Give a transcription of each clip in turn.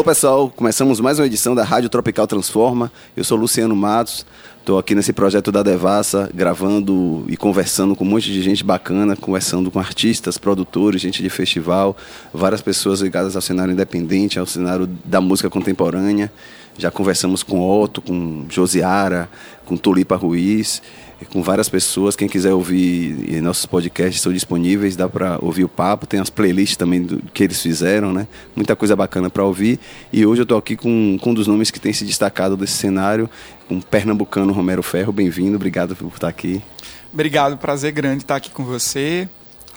Alô pessoal, começamos mais uma edição da Rádio Tropical Transforma. Eu sou Luciano Matos, estou aqui nesse projeto da Devassa, gravando e conversando com um monte de gente bacana, conversando com artistas, produtores, gente de festival, várias pessoas ligadas ao cenário independente, ao cenário da música contemporânea. Já conversamos com Otto, com Josiara, com Tulipa Ruiz com várias pessoas. Quem quiser ouvir nossos podcasts estão disponíveis, dá para ouvir o papo. Tem as playlists também do, que eles fizeram, né? Muita coisa bacana para ouvir. E hoje eu estou aqui com, com um dos nomes que tem se destacado desse cenário, o pernambucano Romero Ferro. Bem-vindo, obrigado por estar aqui. Obrigado, prazer grande estar aqui com você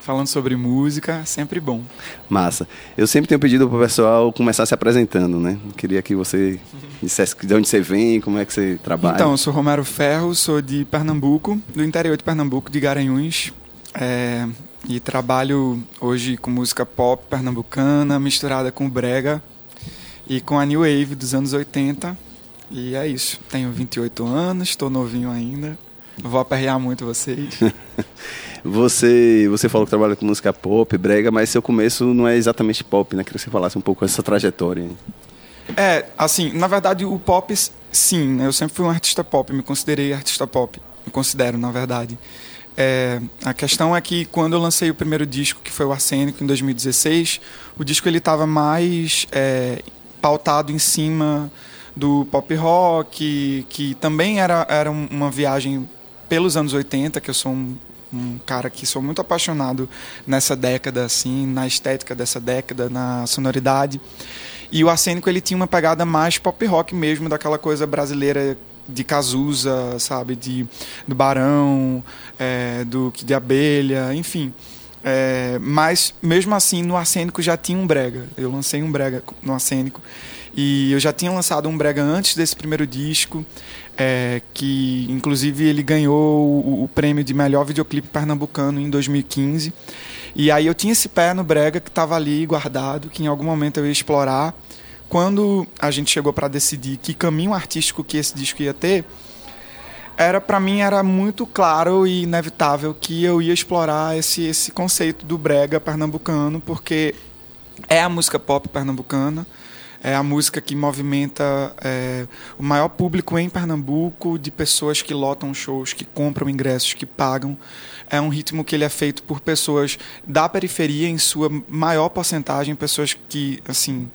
falando sobre música, sempre bom. Massa. Eu sempre tenho pedido para o pessoal começar se apresentando, né? queria que você dissesse de onde você vem, como é que você trabalha. Então, eu sou Romero Ferro, sou de Pernambuco, do interior de Pernambuco, de Garanhuns. É, e trabalho hoje com música pop pernambucana, misturada com brega e com a New Wave dos anos 80. E é isso. Tenho 28 anos, estou novinho ainda. Vou aperrear muito vocês. Você, você falou que trabalha com música pop, brega, mas seu começo não é exatamente pop, né? Queria que você falasse um pouco dessa trajetória. É, assim, na verdade o pop, sim, né? Eu sempre fui um artista pop, me considerei artista pop, me considero, na verdade. É, a questão é que quando eu lancei o primeiro disco, que foi o Arsênico, em 2016, o disco ele estava mais é, pautado em cima do pop rock, que também era, era uma viagem pelos anos 80, que eu sou um um cara que sou muito apaixonado nessa década, assim, na estética dessa década, na sonoridade. E o Arsênico ele tinha uma pegada mais pop rock mesmo, daquela coisa brasileira de Cazuza, sabe, de do Barão, é, do de Abelha, enfim. É, mas mesmo assim no Arsênico já tinha um brega. Eu lancei um brega no Arsênico e eu já tinha lançado um brega antes desse primeiro disco é, que inclusive ele ganhou o, o, prêmio de melhor videoclipe pernambucano em 2015. E aí eu tinha esse pé no brega que estava ali guardado, que em algum momento eu ia explorar. Quando a gente chegou para decidir que caminho artístico que esse disco ia ter, era para mim era muito claro e inevitável que eu ia explorar esse esse conceito do brega pernambucano, porque é a música pop pernambucana é a música que movimenta é, o maior público em Pernambuco, de pessoas que lotam shows, que compram ingressos, que pagam. É um ritmo que ele é feito por pessoas da periferia, em sua maior porcentagem, pessoas que, assim,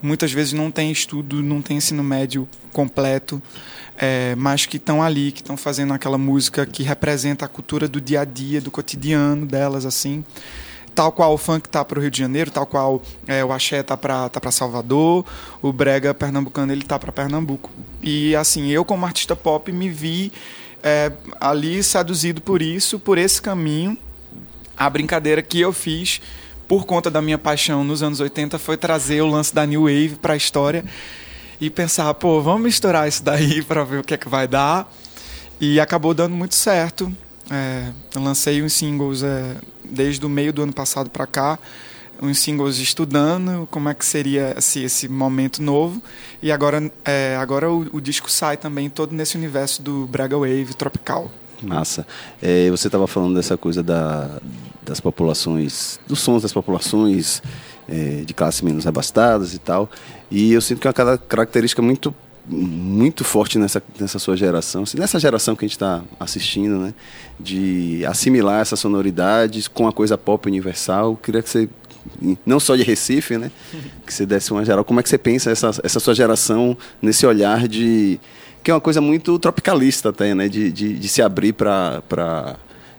muitas vezes não têm estudo, não têm ensino médio completo, é, mas que estão ali, que estão fazendo aquela música que representa a cultura do dia a dia, do cotidiano delas, assim tal qual o funk tá para o Rio de Janeiro, tal qual é, o axé tá para tá para Salvador, o brega pernambucano ele tá para Pernambuco. E assim, eu como artista pop me vi é, ali seduzido por isso, por esse caminho. A brincadeira que eu fiz por conta da minha paixão nos anos 80 foi trazer o lance da New Wave para a história e pensar, pô, vamos misturar isso daí para ver o que é que vai dar. E acabou dando muito certo. É, lancei uns singles é, desde o meio do ano passado para cá, uns singles estudando como é que seria esse, esse momento novo. E agora, é, agora o, o, disco sai também todo nesse universo do Braga Wave tropical. Massa. É, você estava falando dessa coisa da, das populações, dos sons das populações é, de classes menos abastadas e tal. E eu sinto que é uma característica muito muito forte nessa, nessa sua geração, assim, nessa geração que a gente está assistindo, né? De assimilar essas sonoridades com a coisa pop universal. Eu queria que você, não só de Recife, né? Que você desse uma geral. Como é que você pensa essa, essa sua geração nesse olhar de. que é uma coisa muito tropicalista até, né? De, de, de se abrir para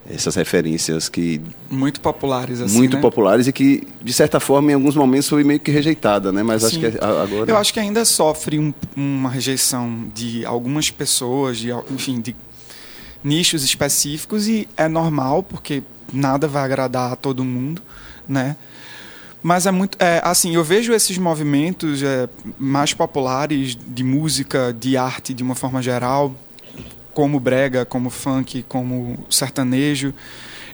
essas referências que muito populares assim, muito né? populares e que de certa forma em alguns momentos foi meio que rejeitada né mas Sim. acho que agora eu acho que ainda sofre um, uma rejeição de algumas pessoas de enfim de nichos específicos e é normal porque nada vai agradar a todo mundo né mas é muito é, assim eu vejo esses movimentos é, mais populares de música de arte de uma forma geral como brega, como funk, como sertanejo,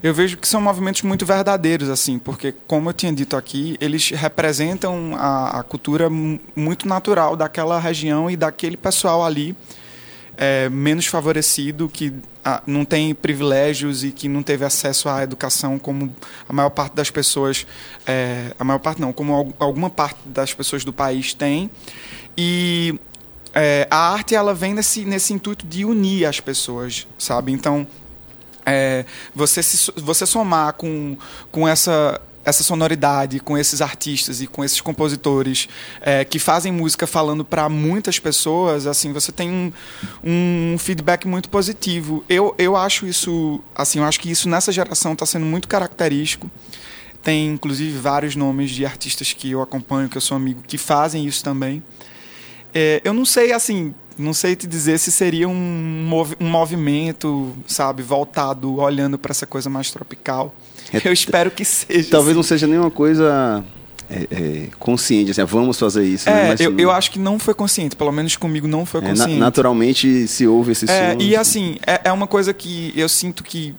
eu vejo que são movimentos muito verdadeiros, assim, porque, como eu tinha dito aqui, eles representam a, a cultura muito natural daquela região e daquele pessoal ali, é, menos favorecido, que não tem privilégios e que não teve acesso à educação como a maior parte das pessoas, é, a maior parte não, como alguma parte das pessoas do país tem. E é, a arte ela vem nesse, nesse intuito de unir as pessoas, sabe? Então, é, você, se, você somar com, com essa essa sonoridade com esses artistas e com esses compositores é, que fazem música falando para muitas pessoas, assim, você tem um, um, feedback muito positivo. Eu, eu acho isso, assim, eu acho que isso nessa geração está sendo muito característico. Tem, inclusive, vários nomes de artistas que eu acompanho, que eu sou amigo, que fazem isso também. É, eu não sei, assim, não sei te dizer se seria um, mov um movimento, sabe, voltado, olhando para essa coisa mais tropical. É, eu espero que seja. Talvez assim. não seja nenhuma coisa é, é, consciente, assim, vamos fazer isso. É, né? eu, eu acho que não foi consciente, pelo menos comigo não foi consciente. Na, naturalmente se ouve esse é, som. E assim, é, é uma coisa que eu sinto que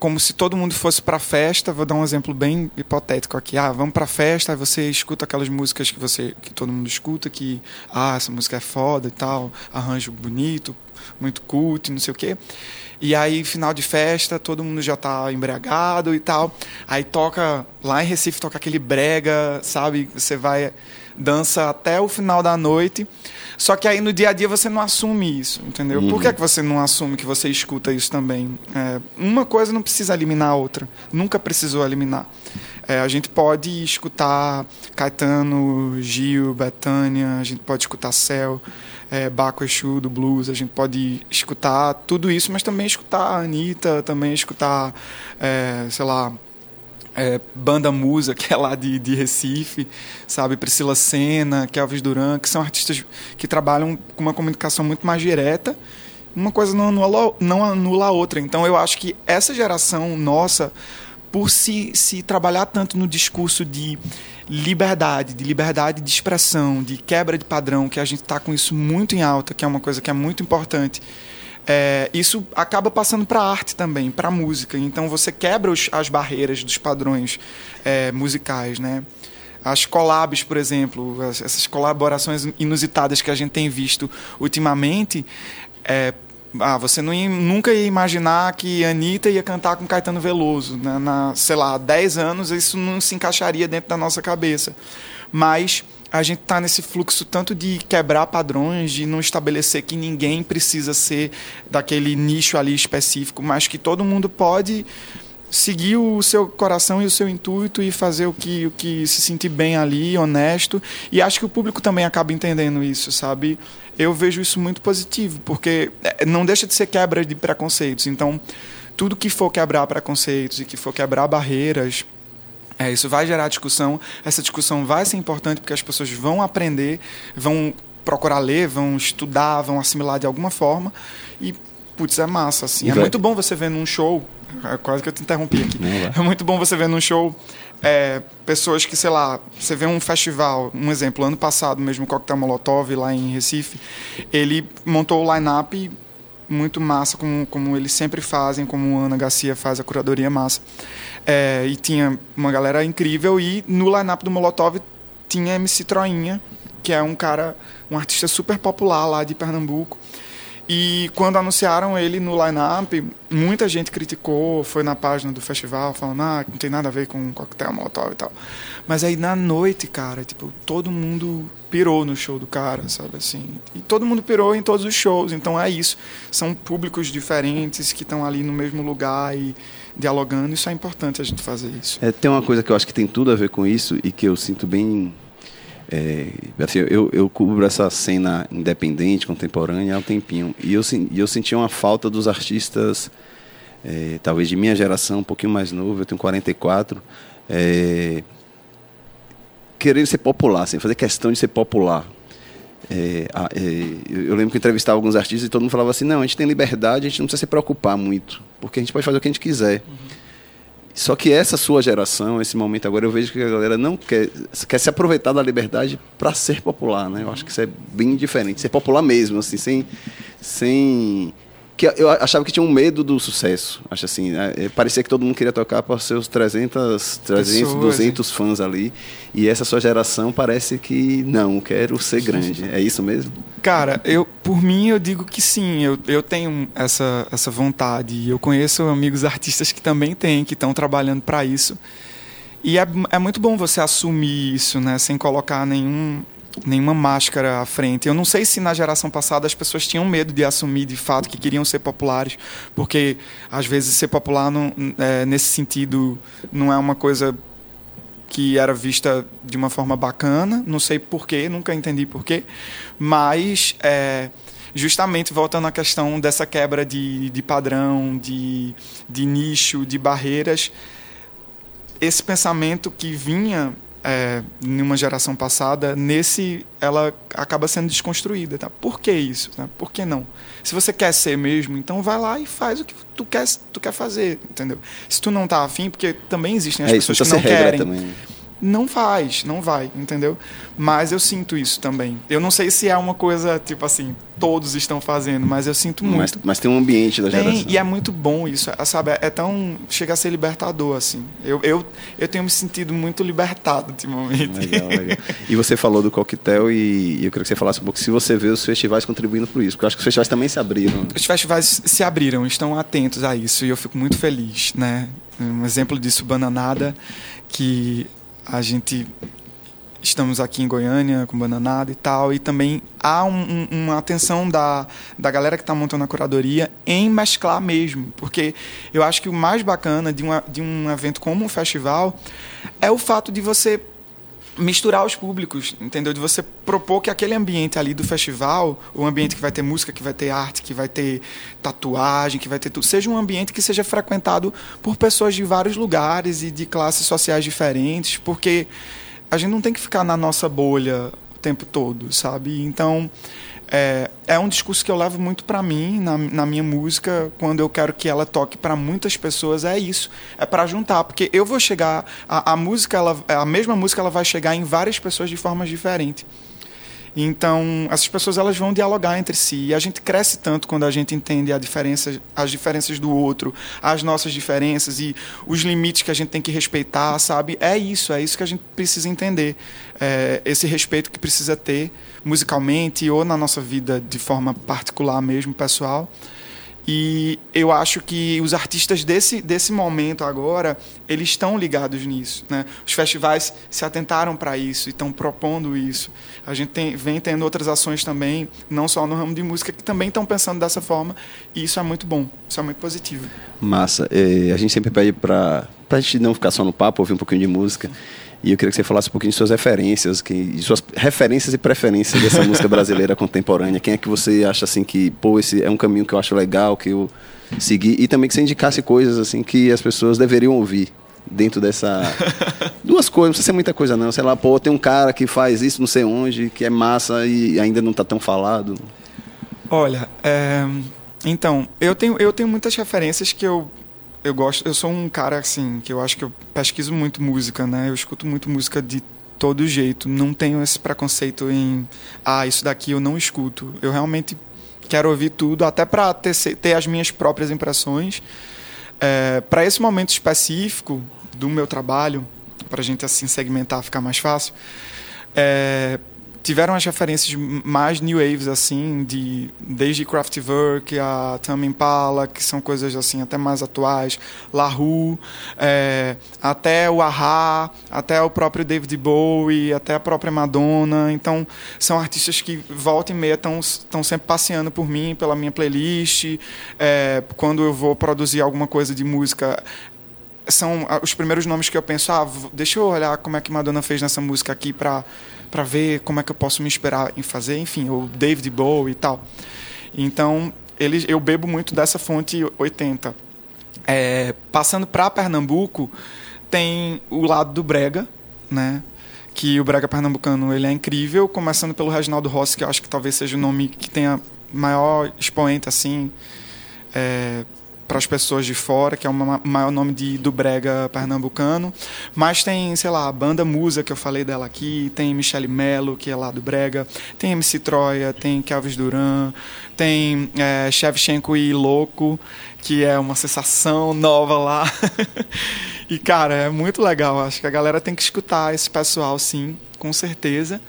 como se todo mundo fosse para festa. Vou dar um exemplo bem hipotético aqui. Ah, vamos para festa, aí você escuta aquelas músicas que você que todo mundo escuta, que ah, essa música é foda e tal, arranjo bonito, muito cult, não sei o quê. E aí, final de festa, todo mundo já tá embriagado e tal. Aí toca, lá em Recife, toca aquele brega, sabe? Você vai, dança até o final da noite. Só que aí no dia a dia você não assume isso, entendeu? Uhum. Por que, é que você não assume que você escuta isso também? É, uma coisa não precisa eliminar a outra. Nunca precisou eliminar. É, a gente pode escutar Caetano, Gil, Betânia, a gente pode escutar Céu, é, Baco Exu do blues, a gente pode escutar tudo isso, mas também escutar a Anitta, também escutar, é, sei lá, é, Banda Musa, que é lá de, de Recife, sabe? Priscila Senna, Kelvis Duran, que são artistas que trabalham com uma comunicação muito mais direta. Uma coisa não anula, não anula a outra. Então eu acho que essa geração nossa, por se, se trabalhar tanto no discurso de liberdade, de liberdade de expressão, de quebra de padrão, que a gente está com isso muito em alta, que é uma coisa que é muito importante é, isso acaba passando para arte também, para música. Então você quebra os, as barreiras dos padrões é, musicais, né? As collabs, por exemplo, essas colaborações inusitadas que a gente tem visto ultimamente, é, ah, você ia, nunca ia imaginar que Anitta ia cantar com Caetano Veloso. Né? Na, sei lá, 10 anos isso não se encaixaria dentro da nossa cabeça. Mas a gente está nesse fluxo tanto de quebrar padrões, de não estabelecer que ninguém precisa ser daquele nicho ali específico, mas que todo mundo pode seguir o seu coração e o seu intuito e fazer o que, o que se sentir bem ali, honesto. E acho que o público também acaba entendendo isso, sabe? Eu vejo isso muito positivo, porque é, não deixa de ser quebra de preconceitos. Então, tudo que for quebrar preconceitos e que for quebrar barreiras é, isso vai gerar discussão. Essa discussão vai ser importante porque as pessoas vão aprender, vão procurar ler, vão estudar, vão assimilar de alguma forma. E, putz, é massa, assim. E é vai... muito bom você ver num show. É quase que eu te interrompi aqui. é muito bom você ver num show é, pessoas que, sei lá, você vê um festival, um exemplo, ano passado mesmo, o Coquetel Molotov, lá em Recife, ele montou o line-up muito massa, como, como eles sempre fazem, como Ana Garcia faz, a curadoria massa. É, e tinha uma galera incrível. E no line-up do Molotov tinha MC Troinha, que é um cara, um artista super popular lá de Pernambuco. E quando anunciaram ele no line-up, muita gente criticou, foi na página do festival falando, ah, não tem nada a ver com coquetel molotov e tal. Mas aí na noite, cara, tipo, todo mundo pirou no show do cara, sabe assim? E todo mundo pirou em todos os shows, então é isso. São públicos diferentes que estão ali no mesmo lugar e dialogando, isso é importante a gente fazer isso. É, tem uma coisa que eu acho que tem tudo a ver com isso e que eu sinto bem é, assim, eu, eu cubro essa cena independente, contemporânea há um tempinho. E eu, eu senti uma falta dos artistas, é, talvez de minha geração, um pouquinho mais novo, eu tenho 44, é, querer ser popular, assim, fazer questão de ser popular. É, é, eu lembro que entrevistava alguns artistas e todo mundo falava assim: não, a gente tem liberdade, a gente não precisa se preocupar muito, porque a gente pode fazer o que a gente quiser. Uhum. Só que essa sua geração, esse momento agora, eu vejo que a galera não quer, quer se aproveitar da liberdade para ser popular, né? Eu acho que isso é bem diferente, ser popular mesmo, assim, sem, sem que eu achava que tinha um medo do sucesso. Acho assim, né? parecia que todo mundo queria tocar para seus 300, 300 Pessoas, 200 fãs ali. E essa sua geração parece que não, quero ser grande. É isso mesmo? Cara, eu por mim eu digo que sim, eu, eu tenho essa, essa vontade. Eu conheço amigos artistas que também têm, que estão trabalhando para isso. E é, é muito bom você assumir isso, né, sem colocar nenhum nenhuma máscara à frente. Eu não sei se na geração passada as pessoas tinham medo de assumir de fato que queriam ser populares, porque às vezes ser popular não, é, nesse sentido não é uma coisa que era vista de uma forma bacana, não sei porquê, nunca entendi porquê, mas é, justamente voltando à questão dessa quebra de, de padrão, de, de nicho, de barreiras, esse pensamento que vinha é, em uma geração passada, nesse ela acaba sendo desconstruída. Tá? Por que isso? Tá? Por que não? Se você quer ser mesmo, então vai lá e faz o que tu quer, tu quer fazer, entendeu? Se tu não tá afim, porque também existem as é, pessoas que não querem. Também não faz, não vai, entendeu? Mas eu sinto isso também. Eu não sei se é uma coisa, tipo assim, todos estão fazendo, mas eu sinto muito. Mas, mas tem um ambiente da geração. e é muito bom isso, é, sabe? É tão. chega a ser libertador, assim. Eu, eu, eu tenho me sentido muito libertado ultimamente. Legal, legal. E você falou do coquetel e eu queria que você falasse um pouco se você vê os festivais contribuindo por isso, porque eu acho que os festivais também se abriram. Os festivais se abriram, estão atentos a isso e eu fico muito feliz, né? Um exemplo disso, Bananada, que a gente estamos aqui em Goiânia com Bananada e tal, e também há um, um, uma atenção da, da galera que está montando a curadoria em mesclar mesmo, porque eu acho que o mais bacana de, uma, de um evento como um festival é o fato de você misturar os públicos, entendeu? De você propor que aquele ambiente ali do festival, o ambiente que vai ter música, que vai ter arte, que vai ter tatuagem, que vai ter tudo, seja um ambiente que seja frequentado por pessoas de vários lugares e de classes sociais diferentes, porque a gente não tem que ficar na nossa bolha o tempo todo, sabe? Então, é, é um discurso que eu levo muito para mim na, na, minha música. Quando eu quero que ela toque para muitas pessoas é isso. É para juntar porque eu vou chegar a, a música ela, a mesma música ela vai chegar em várias pessoas de formas diferentes então, essas pessoas elas vão dialogar entre si. E a gente cresce tanto quando a gente entende a diferença, as diferenças do outro, as nossas diferenças e os limites que a gente tem que respeitar, sabe? É isso, é isso que a gente precisa entender. É esse respeito que precisa ter musicalmente ou na nossa vida de forma particular mesmo, pessoal. E eu acho que os artistas desse, desse momento agora, eles estão ligados nisso. Né? Os festivais se atentaram para isso e estão propondo isso. A gente tem, vem tendo outras ações também, não só no ramo de música, que também estão pensando dessa forma. E isso é muito bom, isso é muito positivo. Massa. a gente sempre pede para a gente não ficar só no papo, ouvir um pouquinho de música. E eu queria que você falasse um pouquinho de suas referências, que, de suas referências e preferências dessa música brasileira contemporânea. Quem é que você acha assim que, pô, esse é um caminho que eu acho legal, que eu segui e também que você indicasse coisas assim que as pessoas deveriam ouvir dentro dessa duas coisas, não precisa ser muita coisa não, sei lá, pô, tem um cara que faz isso não sei onde, que é massa e ainda não está tão falado. Olha, é... então, eu tenho eu tenho muitas referências que eu eu gosto, eu sou um cara assim, que eu acho que eu pesquiso muito música, né? Eu escuto muito música de todo jeito. Não tenho esse preconceito em, ah, isso daqui eu não escuto. Eu realmente quero ouvir tudo, até para ter, ter as minhas próprias impressões. É, para esse momento específico do meu trabalho, para a gente assim segmentar, ficar mais fácil, é, tiveram as referências mais new waves assim de desde Kraftwerk a Tame Impala que são coisas assim até mais atuais. La Rue é, até o Aha até o próprio David Bowie até a própria Madonna. Então são artistas que volta e meia estão sempre passeando por mim pela minha playlist. É, quando eu vou produzir alguma coisa de música são os primeiros nomes que eu penso ah deixa eu olhar como é que Madonna fez nessa música aqui para para ver como é que eu posso me esperar em fazer, enfim, o David Bowie e tal. Então, ele, eu bebo muito dessa fonte 80. É, passando para Pernambuco, tem o lado do brega, né? Que o brega pernambucano ele é incrível, começando pelo Reginaldo Rossi, que eu acho que talvez seja o nome que tenha maior expoente assim, é, para as pessoas de fora, que é o maior nome de, do brega pernambucano. Mas tem, sei lá, a banda Musa, que eu falei dela aqui, tem Michele Melo, que é lá do brega, tem MC Troia, tem Kelvis Duran, tem é, Shevchenko e Louco, que é uma sensação nova lá. e, cara, é muito legal. Acho que a galera tem que escutar esse pessoal, sim, com certeza.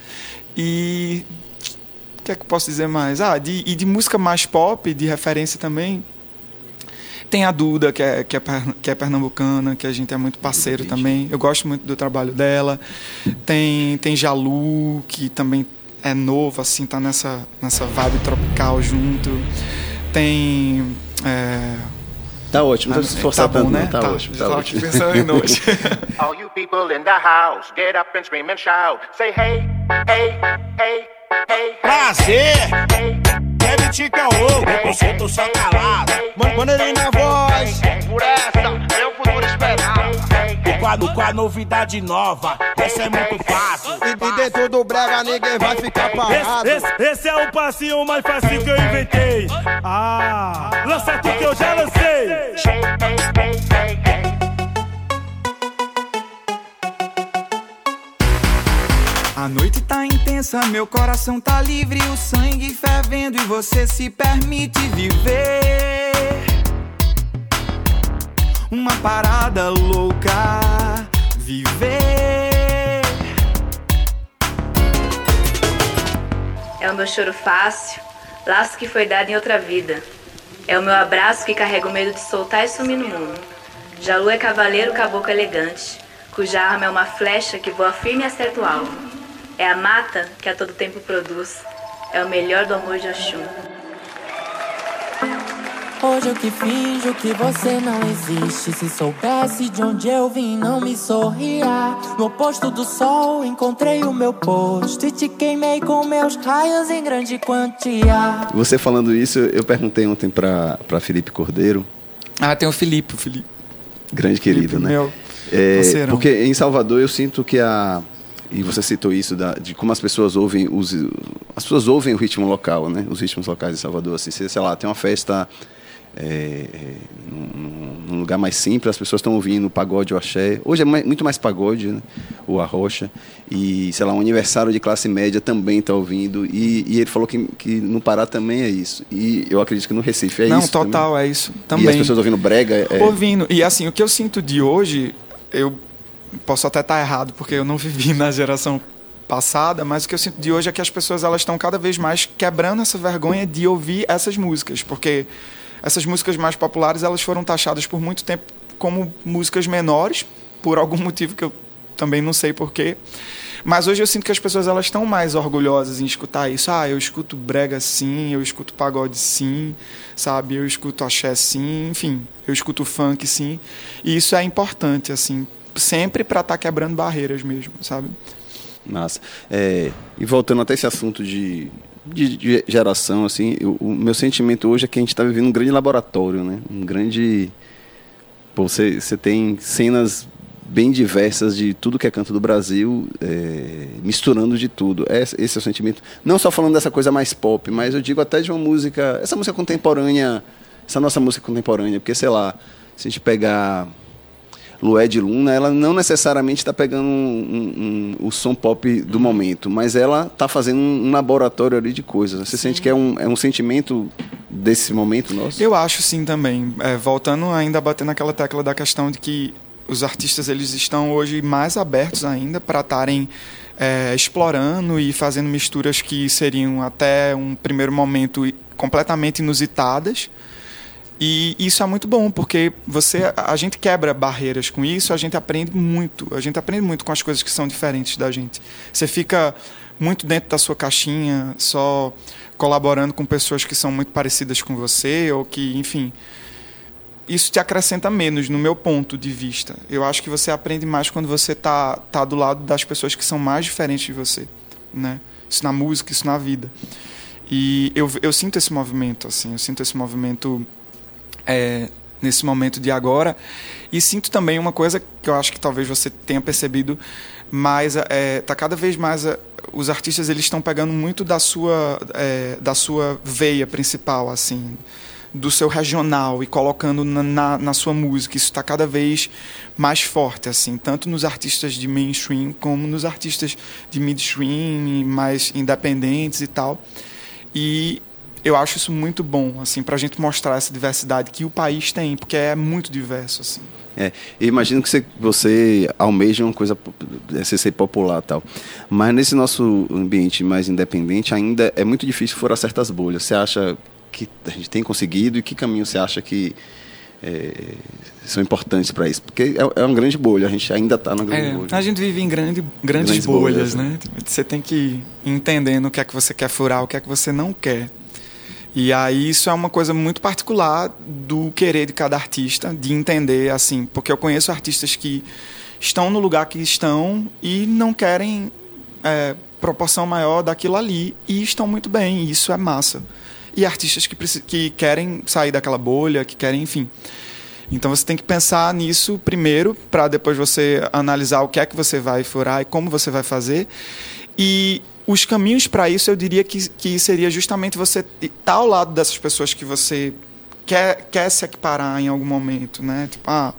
E o que é que eu posso dizer mais? Ah, de, e de música mais pop, de referência também. Tem a Duda, que é, que, é, que é pernambucana, que a gente é muito parceiro também. Eu gosto muito do trabalho dela. Tem, tem Jalu, que também é novo, assim, tá nessa, nessa vibe tropical junto. Tem. É... Tá ótimo, não precisa se forçar tá tanto, né? Tá, tá ótimo, tá ótimo. pensando em noite. All you people in the house, get up and scream and shout. Say hey, hey, hey. Prazer! Deve te caô, eu solto só calado. Maneirinho na voz. Por essa, meu futuro esperado. O quadro com a novidade nova, essa é muito fácil. E dentro do brega ninguém vai ficar parado. Esse, esse, esse é o passinho mais fácil que eu inventei. Ah, lança tudo que eu já lancei. A noite tá intensa, meu coração tá livre, o sangue fervendo e você se permite viver. Uma parada louca, viver. É o meu choro fácil, laço que foi dado em outra vida. É o meu abraço que carrega o medo de soltar e sumir no mundo. Jalu é cavaleiro, caboclo elegante, cuja arma é uma flecha que voa firme e acerta o alvo. É a mata que a todo tempo produz. É o melhor do amor de Oxum. Hoje eu que finjo que você não existe. Se soubesse de onde eu vim, não me sorria. No oposto do sol, encontrei o meu posto e te queimei com meus raios em grande quantia. Você falando isso, eu perguntei ontem pra, pra Felipe Cordeiro. Ah, tem o Felipe, o Felipe. Grande querido, Felipe, né? Meu, é, porque em Salvador eu sinto que a e você citou isso da, de como as pessoas ouvem os as pessoas ouvem o ritmo local, né? Os ritmos locais de Salvador, assim, sei lá, tem uma festa é, num, num, lugar mais simples, as pessoas estão ouvindo o pagode, o axé. Hoje é mais, muito mais pagode, né? o arrocha. E, sei lá, um aniversário de classe média também está ouvindo. E, e, ele falou que, que no Pará também é isso. E eu acredito que no Recife é Não, isso. Não, total, também. é isso. Também. E as pessoas ouvindo brega. É... Ouvindo. E assim, o que eu sinto de hoje, eu posso até estar errado, porque eu não vivi na geração passada, mas o que eu sinto de hoje é que as pessoas elas estão cada vez mais quebrando essa vergonha de ouvir essas músicas, porque essas músicas mais populares elas foram taxadas por muito tempo como músicas menores, por algum motivo que eu também não sei porquê. Mas hoje eu sinto que as pessoas elas estão mais orgulhosas em escutar isso. Ah, eu escuto brega sim, eu escuto pagode sim, sabe? Eu escuto axé sim, enfim, eu escuto funk sim. E isso é importante assim sempre para estar tá quebrando barreiras mesmo, sabe? Massa. É, e voltando até esse assunto de, de, de geração, assim, eu, o meu sentimento hoje é que a gente está vivendo um grande laboratório, né? Um grande... Pô, você, você tem cenas bem diversas de tudo que é canto do Brasil, é, misturando de tudo. Esse, esse é o sentimento. Não só falando dessa coisa mais pop, mas eu digo até de uma música, essa música contemporânea, essa nossa música contemporânea, porque sei lá, se a gente pegar Lued Luna, ela não necessariamente está pegando um, um, um, o som pop do momento, mas ela está fazendo um, laboratório ali de coisas. Você sim. sente que é um, é um sentimento desse momento nosso? Eu acho sim também. É, voltando ainda a bater naquela tecla da questão de que os artistas eles estão hoje mais abertos ainda para estarem é, explorando e fazendo misturas que seriam até um primeiro momento completamente inusitadas e isso é muito bom, porque você, a gente quebra barreiras com isso, a gente aprende muito. A gente aprende muito com as coisas que são diferentes da gente. Você fica muito dentro da sua caixinha, só colaborando com pessoas que são muito parecidas com você, ou que, enfim. Isso te acrescenta menos, no meu ponto de vista. Eu acho que você aprende mais quando você está tá do lado das pessoas que são mais diferentes de você. Né? Isso na música, isso na vida. E eu, eu sinto esse movimento, assim, eu sinto esse movimento é, nesse momento de agora. E sinto também uma coisa que eu acho que talvez você tenha percebido, mas é, tá cada vez mais é, os artistas eles estão pegando muito da sua é, da sua veia principal assim do seu regional e colocando na, na, na sua música. Isso está cada vez mais forte, assim, tanto nos artistas de mainstream como nos artistas de midstream, mais independentes e tal. E eu acho isso muito bom, assim, para a gente mostrar essa diversidade que o país tem, porque é muito diverso, assim. É, eu imagino que você, você almeja uma coisa, é, ser popular tal. Mas nesse nosso ambiente mais independente, ainda é muito difícil furar certas bolhas. Você acha que a gente tem conseguido e que caminho você acha que é, são importantes para isso? Porque é, é, uma grande bolha, a gente ainda está na grande é, bolha. A gente vive em grande, grandes, grandes bolhas, bolhas, né? Você tem que ir entendendo o que é que você quer furar, o que é que você não quer. E aí isso é uma coisa muito particular do querer de cada artista, de entender assim, porque eu conheço artistas que estão no lugar que estão e não querem é, proporção maior daquilo ali e estão muito bem, e isso é massa. E artistas que, que querem sair daquela bolha, que querem, enfim. Então você tem que pensar nisso primeiro, para depois você analisar o que é que você vai furar e como você vai fazer. E os caminhos para isso eu diria que, que seria justamente você estar tá ao lado dessas pessoas que você quer, quer se equiparar em algum momento, né? Tipo, ah,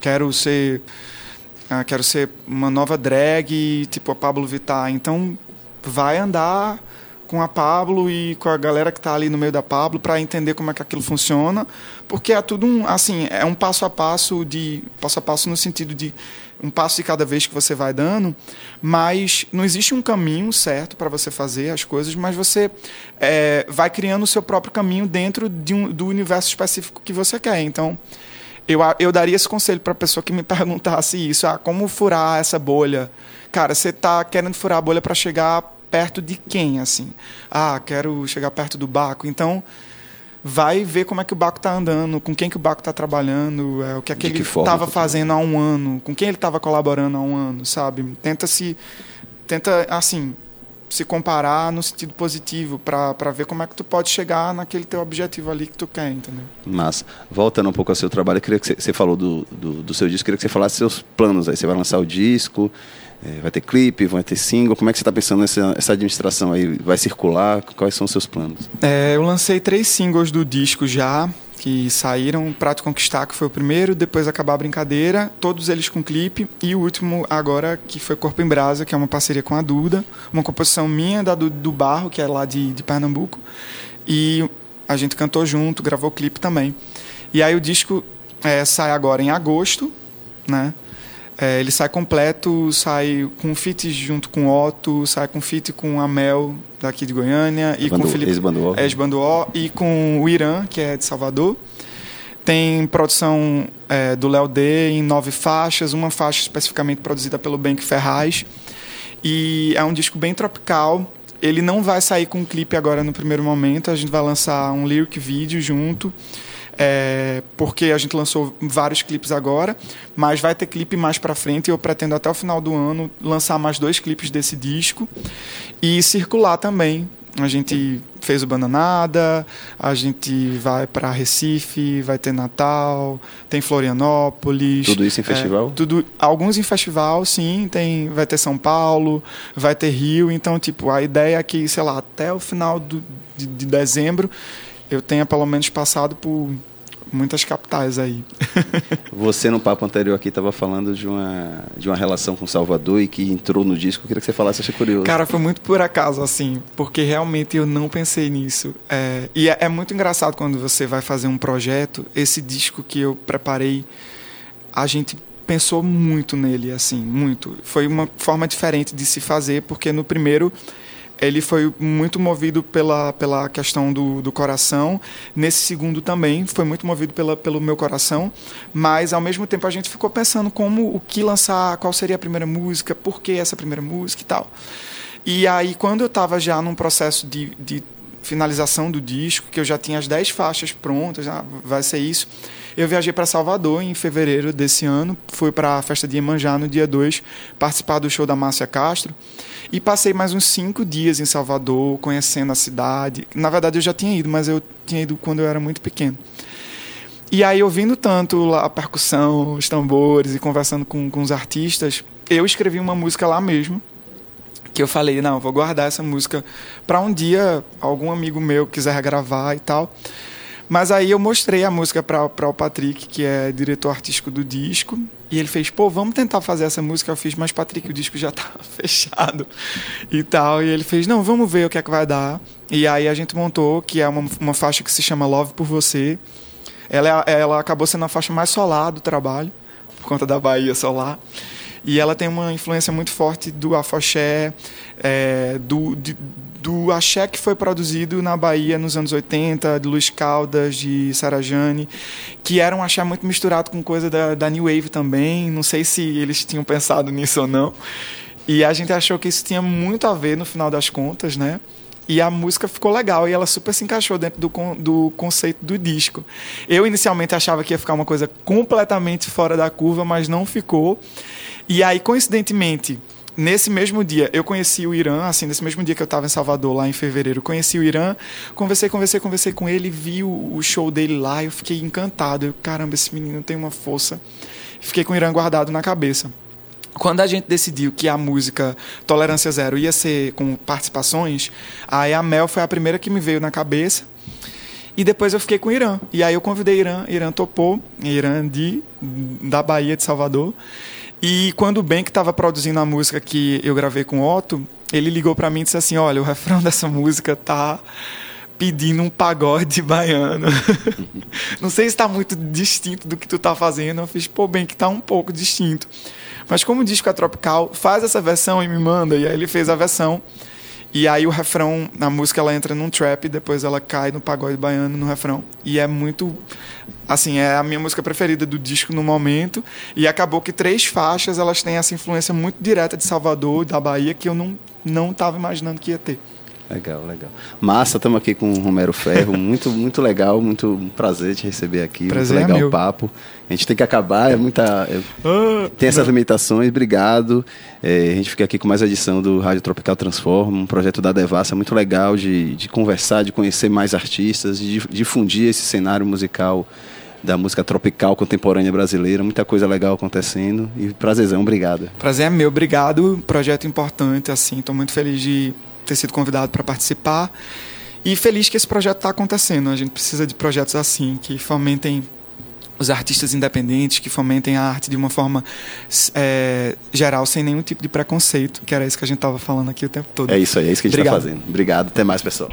quero ser ah, quero ser uma nova drag, tipo a Pablo Vittar. Então vai andar com a Pablo e com a galera que está ali no meio da Pablo para entender como é que aquilo funciona, porque é tudo um, assim, é um passo a passo de passo a passo no sentido de um passo de cada vez que você vai dando, mas não existe um caminho certo para você fazer as coisas, mas você é, vai criando o seu próprio caminho dentro de um, do universo específico que você quer. Então, eu, eu daria esse conselho para a pessoa que me perguntasse isso, ah, como furar essa bolha? Cara, você está querendo furar a bolha para chegar perto de quem, assim? Ah, quero chegar perto do Baco. Então, vai ver como é que o Baco está andando, com quem que o Baco está trabalhando, é, o que, é que ele estava fazendo há um ano, com quem ele estava colaborando há um ano, sabe? Tenta se, tenta assim, se comparar no sentido positivo para ver como é que tu pode chegar naquele teu objetivo ali que tu quer, entendeu? Mas voltando um pouco ao seu trabalho, eu queria que você, você falou do, do, do, seu disco, queria que você falasse seus planos aí. Você vai lançar o disco, é, vai ter clipe, vai ter single. Como é que você está pensando nessa essa administração aí? Vai circular? Quais são os seus planos? É, eu lancei três singles do disco já, que saíram. Prato Conquistar, que foi o primeiro, depois Acabar a Brincadeira, todos eles com clipe. E o último agora, que foi Corpo em Brasa, que é uma parceria com a Duda. Uma composição minha, da Duda do Barro, que é lá de, de Pernambuco. E a gente cantou junto, gravou clipe também. E aí o disco é, sai agora em agosto, né? É, ele sai completo, sai com fit junto com Otto, sai com fit com a Mel daqui de Goiânia e Bandu, com Felipe ex-Banduó e com o Irã, que é de Salvador. Tem produção é, do Léo D em nove faixas, uma faixa especificamente produzida pelo Bank Ferraz. E é um disco bem tropical. Ele não vai sair com um clipe agora no primeiro momento, a gente vai lançar um lyric vídeo junto é, porque a gente lançou vários clipes agora, mas vai ter clipe mais para frente. Eu pretendo até o final do ano lançar mais dois clipes desse disco e circular também. A gente fez o Bananada, a gente vai para Recife, vai ter Natal, tem Florianópolis. Tudo isso em festival? É, tudo, alguns em festival, sim. Tem, vai ter São Paulo, vai ter Rio. Então, tipo, a ideia é que, sei lá, até o final do, de, de dezembro eu tenha pelo menos passado por muitas capitais aí. você no papo anterior aqui estava falando de uma, de uma relação com Salvador e que entrou no disco. Eu queria que você falasse, achei curioso. Cara, foi muito por acaso, assim, porque realmente eu não pensei nisso. É, e é, é muito engraçado quando você vai fazer um projeto, esse disco que eu preparei, a gente pensou muito nele, assim, muito. Foi uma forma diferente de se fazer, porque no primeiro ele foi muito movido pela, pela questão do, do coração. Nesse segundo também foi muito movido pela, pelo meu coração, mas ao mesmo tempo a gente ficou pensando como o que lançar, qual seria a primeira música, por que essa primeira música e tal. E aí quando eu estava já num processo de, de finalização do disco, que eu já tinha as 10 faixas prontas, já vai ser isso. Eu viajei para Salvador em fevereiro desse ano, fui para a festa de Iemanjá no dia 2, participar do show da Márcia Castro. E passei mais uns cinco dias em Salvador, conhecendo a cidade. Na verdade, eu já tinha ido, mas eu tinha ido quando eu era muito pequeno. E aí, ouvindo tanto a percussão, os tambores e conversando com, com os artistas, eu escrevi uma música lá mesmo. Que eu falei, não, vou guardar essa música para um dia algum amigo meu quiser gravar e tal. Mas aí eu mostrei a música para o Patrick, que é diretor artístico do disco, e ele fez, pô, vamos tentar fazer essa música. Eu fiz, mas Patrick, o disco já tá fechado e tal. E ele fez, não, vamos ver o que é que vai dar. E aí a gente montou, que é uma, uma faixa que se chama Love por Você. Ela, é, ela acabou sendo a faixa mais solar do trabalho, por conta da Bahia solar. E ela tem uma influência muito forte do afoxé, é, do, de, do axé que foi produzido na Bahia nos anos 80, de Luiz Caldas, de Sarajane, que era um axé muito misturado com coisa da, da New Wave também. Não sei se eles tinham pensado nisso ou não. E a gente achou que isso tinha muito a ver no final das contas, né? E a música ficou legal e ela super se encaixou dentro do, do conceito do disco. Eu inicialmente achava que ia ficar uma coisa completamente fora da curva, mas não ficou. E aí, coincidentemente, nesse mesmo dia, eu conheci o Irã, assim, nesse mesmo dia que eu estava em Salvador, lá em fevereiro, conheci o Irã, conversei, conversei, conversei com ele, vi o, o show dele lá, eu fiquei encantado. Eu, caramba, esse menino tem uma força. Fiquei com o Irã guardado na cabeça. Quando a gente decidiu que a música Tolerância Zero ia ser com participações, aí a Mel foi a primeira que me veio na cabeça. E depois eu fiquei com o Irã. E aí eu convidei Irã, Irã topou, Irã de, da Bahia de Salvador. E quando o Ben que estava produzindo a música que eu gravei com o Otto, ele ligou para mim e disse assim: "Olha, o refrão dessa música tá pedindo um pagode baiano. Não sei se está muito distinto do que tu tá fazendo". Eu fiz: "Pô, Ben, que tá um pouco distinto". Mas como o disco é tropical, faz essa versão e me manda. E aí ele fez a versão. E aí o refrão, na música ela entra num trap, depois ela cai no pagode baiano no refrão. E é muito assim, é a minha música preferida do disco no momento. E acabou que três faixas, elas têm essa influência muito direta de Salvador, da Bahia, que eu não não estava imaginando que ia ter. Legal, legal. Massa, estamos aqui com o Romero Ferro. Muito, muito legal, muito prazer te receber aqui. Prazer muito é legal o papo. A gente tem que acabar, é muita. É, ah, tem essas limitações, obrigado. É, a gente fica aqui com mais edição do Rádio Tropical Transforma, um projeto da Devassa muito legal de, de conversar, de conhecer mais artistas, de difundir esse cenário musical da música tropical contemporânea brasileira. Muita coisa legal acontecendo. E prazerzão, obrigado. Prazer é meu, obrigado. Projeto importante, assim. Estou muito feliz de ter sido convidado para participar. E feliz que esse projeto está acontecendo. A gente precisa de projetos assim, que fomentem os artistas independentes, que fomentem a arte de uma forma é, geral, sem nenhum tipo de preconceito, que era isso que a gente estava falando aqui o tempo todo. É isso aí, é isso que a gente está fazendo. Obrigado, até mais, pessoal.